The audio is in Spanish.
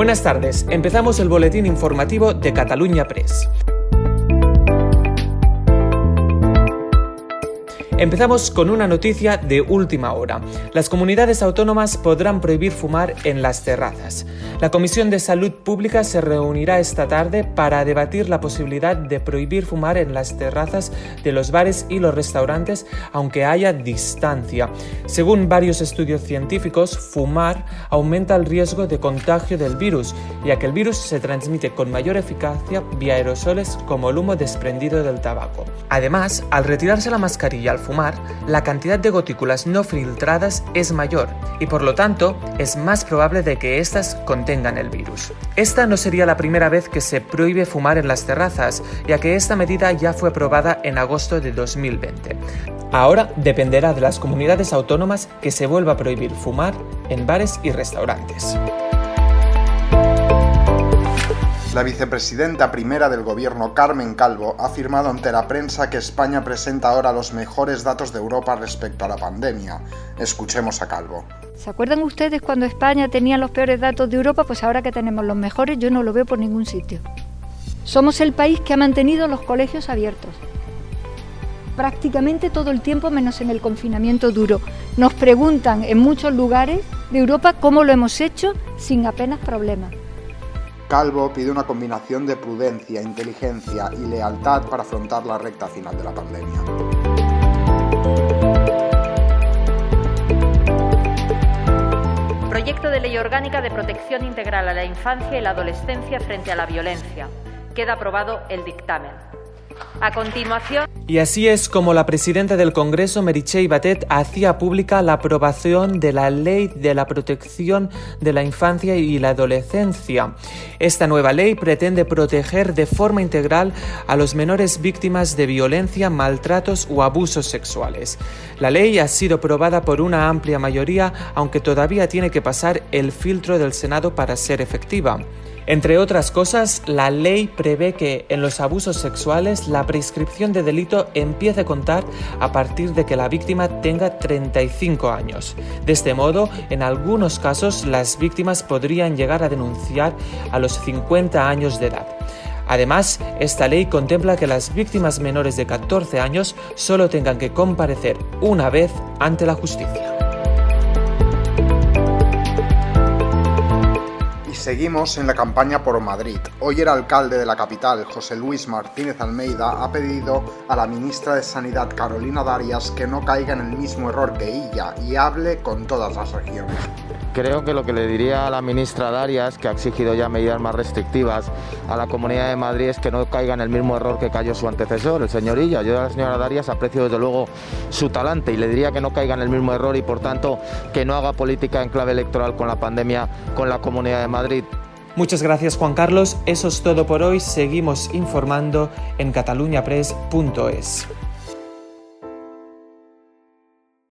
Buenas tardes, empezamos el boletín informativo de Cataluña Press. Empezamos con una noticia de última hora. Las comunidades autónomas podrán prohibir fumar en las terrazas. La Comisión de Salud Pública se reunirá esta tarde para debatir la posibilidad de prohibir fumar en las terrazas de los bares y los restaurantes aunque haya distancia. Según varios estudios científicos, fumar aumenta el riesgo de contagio del virus, ya que el virus se transmite con mayor eficacia vía aerosoles como el humo desprendido del tabaco. Además, al retirarse la mascarilla al fumar, la cantidad de gotículas no filtradas es mayor y por lo tanto es más probable de que éstas contengan el virus. Esta no sería la primera vez que se prohíbe fumar en las terrazas, ya que esta medida ya fue aprobada en agosto de 2020. Ahora dependerá de las comunidades autónomas que se vuelva a prohibir fumar en bares y restaurantes. La vicepresidenta primera del gobierno, Carmen Calvo, ha afirmado ante la prensa que España presenta ahora los mejores datos de Europa respecto a la pandemia. Escuchemos a Calvo. ¿Se acuerdan ustedes cuando España tenía los peores datos de Europa? Pues ahora que tenemos los mejores yo no lo veo por ningún sitio. Somos el país que ha mantenido los colegios abiertos. Prácticamente todo el tiempo menos en el confinamiento duro. Nos preguntan en muchos lugares de Europa cómo lo hemos hecho sin apenas problemas. Calvo pide una combinación de prudencia, inteligencia y lealtad para afrontar la recta final de la pandemia. Proyecto de Ley Orgánica de Protección Integral a la Infancia y la Adolescencia frente a la Violencia. Queda aprobado el dictamen. A continuación. Y así es como la presidenta del Congreso, Meritxell Batet, hacía pública la aprobación de la Ley de la Protección de la Infancia y la Adolescencia. Esta nueva ley pretende proteger de forma integral a los menores víctimas de violencia, maltratos o abusos sexuales. La ley ha sido aprobada por una amplia mayoría, aunque todavía tiene que pasar el filtro del Senado para ser efectiva. Entre otras cosas, la ley prevé que en los abusos sexuales la prescripción de delito empiece a contar a partir de que la víctima tenga 35 años. De este modo, en algunos casos las víctimas podrían llegar a denunciar a los 50 años de edad. Además, esta ley contempla que las víctimas menores de 14 años solo tengan que comparecer una vez ante la justicia. Seguimos en la campaña por Madrid. Hoy el alcalde de la capital, José Luis Martínez Almeida, ha pedido a la ministra de Sanidad, Carolina Darias, que no caiga en el mismo error que ella y hable con todas las regiones. Creo que lo que le diría a la ministra Darias, que ha exigido ya medidas más restrictivas a la Comunidad de Madrid, es que no caiga en el mismo error que cayó su antecesor, el señor Illa. Yo a la señora Darias aprecio desde luego su talante y le diría que no caiga en el mismo error y por tanto que no haga política en clave electoral con la pandemia con la Comunidad de Madrid. Muchas gracias Juan Carlos, eso es todo por hoy, seguimos informando en cataluñapress.es.